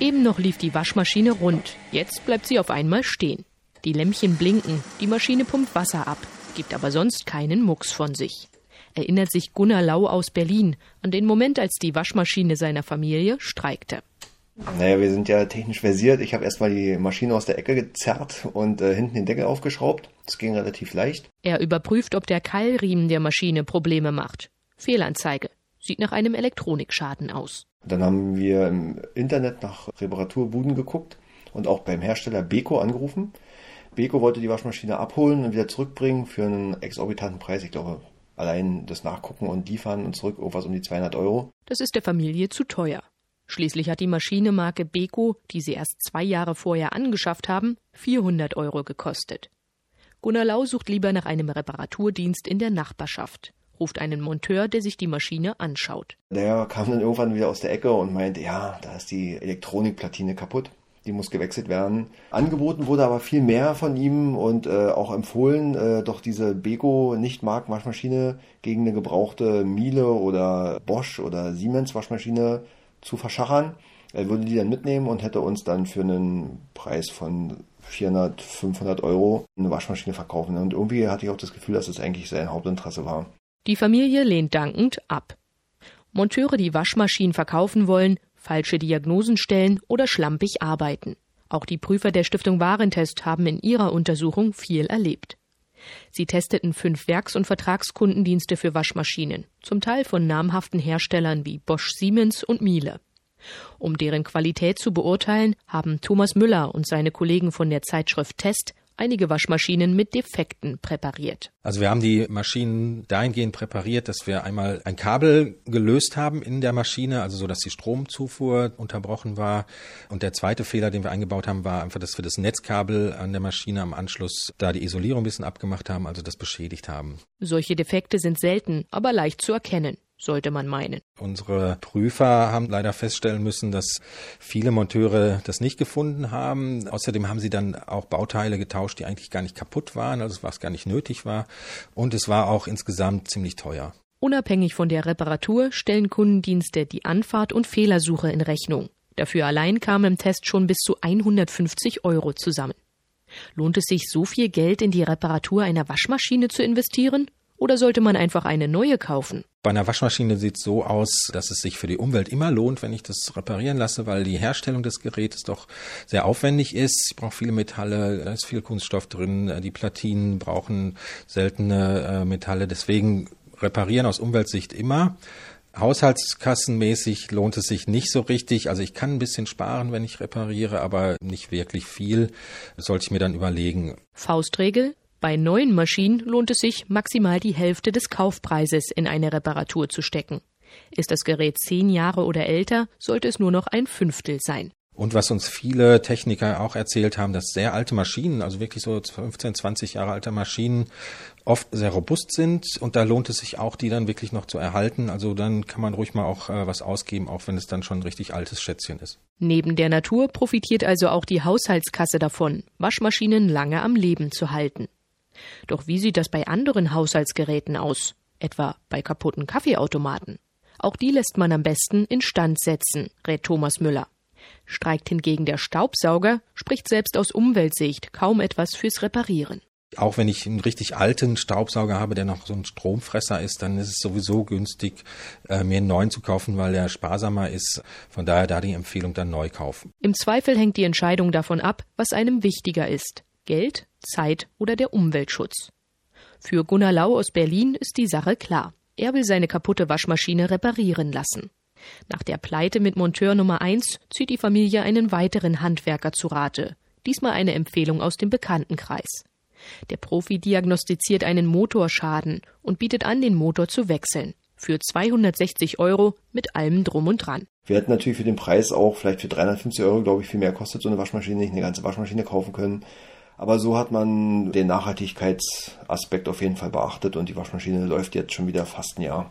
Eben noch lief die Waschmaschine rund. Jetzt bleibt sie auf einmal stehen. Die Lämpchen blinken, die Maschine pumpt Wasser ab, gibt aber sonst keinen Mucks von sich. Erinnert sich Gunnar Lau aus Berlin an den Moment, als die Waschmaschine seiner Familie streikte. Naja, wir sind ja technisch versiert. Ich habe erstmal die Maschine aus der Ecke gezerrt und äh, hinten den Deckel aufgeschraubt. Das ging relativ leicht. Er überprüft, ob der Keilriemen der Maschine Probleme macht. Fehlanzeige. Sieht nach einem Elektronikschaden aus. Dann haben wir im Internet nach Reparaturbuden geguckt und auch beim Hersteller Beko angerufen. Beko wollte die Waschmaschine abholen und wieder zurückbringen für einen exorbitanten Preis. Ich glaube, allein das Nachgucken und liefern und zurück irgendwas um die 200 Euro. Das ist der Familie zu teuer. Schließlich hat die Maschine Marke Beko, die sie erst zwei Jahre vorher angeschafft haben, 400 Euro gekostet. Gunnar Lau sucht lieber nach einem Reparaturdienst in der Nachbarschaft, ruft einen Monteur, der sich die Maschine anschaut. Der kam dann irgendwann wieder aus der Ecke und meinte, ja, da ist die Elektronikplatine kaputt. Die muss gewechselt werden. Angeboten wurde aber viel mehr von ihm und äh, auch empfohlen, äh, doch diese Beko Nicht-Mark-Waschmaschine gegen eine gebrauchte Miele oder Bosch oder Siemens Waschmaschine zu verschachern. Er würde die dann mitnehmen und hätte uns dann für einen Preis von 400, 500 Euro eine Waschmaschine verkaufen. Und irgendwie hatte ich auch das Gefühl, dass das eigentlich sein Hauptinteresse war. Die Familie lehnt dankend ab. Monteure, die Waschmaschinen verkaufen wollen, falsche Diagnosen stellen oder schlampig arbeiten. Auch die Prüfer der Stiftung Warentest haben in ihrer Untersuchung viel erlebt. Sie testeten fünf Werks- und Vertragskundendienste für Waschmaschinen, zum Teil von namhaften Herstellern wie Bosch Siemens und Miele. Um deren Qualität zu beurteilen, haben Thomas Müller und seine Kollegen von der Zeitschrift Test einige Waschmaschinen mit Defekten präpariert. Also wir haben die Maschinen dahingehend präpariert, dass wir einmal ein Kabel gelöst haben in der Maschine, also so, dass die Stromzufuhr unterbrochen war. Und der zweite Fehler, den wir eingebaut haben, war einfach, dass wir das Netzkabel an der Maschine am Anschluss da die Isolierung ein bisschen abgemacht haben, also das beschädigt haben. Solche Defekte sind selten, aber leicht zu erkennen sollte man meinen. Unsere Prüfer haben leider feststellen müssen, dass viele Monteure das nicht gefunden haben. Außerdem haben sie dann auch Bauteile getauscht, die eigentlich gar nicht kaputt waren, also was gar nicht nötig war. Und es war auch insgesamt ziemlich teuer. Unabhängig von der Reparatur stellen Kundendienste die Anfahrt und Fehlersuche in Rechnung. Dafür allein kamen im Test schon bis zu 150 Euro zusammen. Lohnt es sich, so viel Geld in die Reparatur einer Waschmaschine zu investieren? Oder sollte man einfach eine neue kaufen? Bei einer Waschmaschine sieht es so aus, dass es sich für die Umwelt immer lohnt, wenn ich das reparieren lasse, weil die Herstellung des Gerätes doch sehr aufwendig ist. Ich brauche viele Metalle, da ist viel Kunststoff drin, die Platinen brauchen seltene äh, Metalle. Deswegen reparieren aus Umweltsicht immer. Haushaltskassenmäßig lohnt es sich nicht so richtig. Also ich kann ein bisschen sparen, wenn ich repariere, aber nicht wirklich viel. Das sollte ich mir dann überlegen. Faustregel, bei neuen Maschinen lohnt es sich, maximal die Hälfte des Kaufpreises in eine Reparatur zu stecken. Ist das Gerät zehn Jahre oder älter, sollte es nur noch ein Fünftel sein. Und was uns viele Techniker auch erzählt haben, dass sehr alte Maschinen, also wirklich so 15, 20 Jahre alte Maschinen, oft sehr robust sind und da lohnt es sich auch, die dann wirklich noch zu erhalten. Also dann kann man ruhig mal auch äh, was ausgeben, auch wenn es dann schon ein richtig altes Schätzchen ist. Neben der Natur profitiert also auch die Haushaltskasse davon, Waschmaschinen lange am Leben zu halten. Doch wie sieht das bei anderen Haushaltsgeräten aus? Etwa bei kaputten Kaffeeautomaten? Auch die lässt man am besten instand setzen, rät Thomas Müller. Streikt hingegen der Staubsauger, spricht selbst aus Umweltsicht kaum etwas fürs Reparieren. Auch wenn ich einen richtig alten Staubsauger habe, der noch so ein Stromfresser ist, dann ist es sowieso günstig, äh, mir einen neuen zu kaufen, weil der sparsamer ist. Von daher da die Empfehlung dann neu kaufen. Im Zweifel hängt die Entscheidung davon ab, was einem wichtiger ist. Geld, Zeit oder der Umweltschutz. Für Gunnar Lau aus Berlin ist die Sache klar. Er will seine kaputte Waschmaschine reparieren lassen. Nach der Pleite mit Monteur Nummer 1 zieht die Familie einen weiteren Handwerker zu Rate. Diesmal eine Empfehlung aus dem Bekanntenkreis. Der Profi diagnostiziert einen Motorschaden und bietet an, den Motor zu wechseln. Für 260 Euro mit allem Drum und Dran. Wir hätten natürlich für den Preis auch vielleicht für 350 Euro, glaube ich, viel mehr kostet so eine Waschmaschine, nicht eine ganze Waschmaschine kaufen können. Aber so hat man den Nachhaltigkeitsaspekt auf jeden Fall beachtet und die Waschmaschine läuft jetzt schon wieder fast ein Jahr.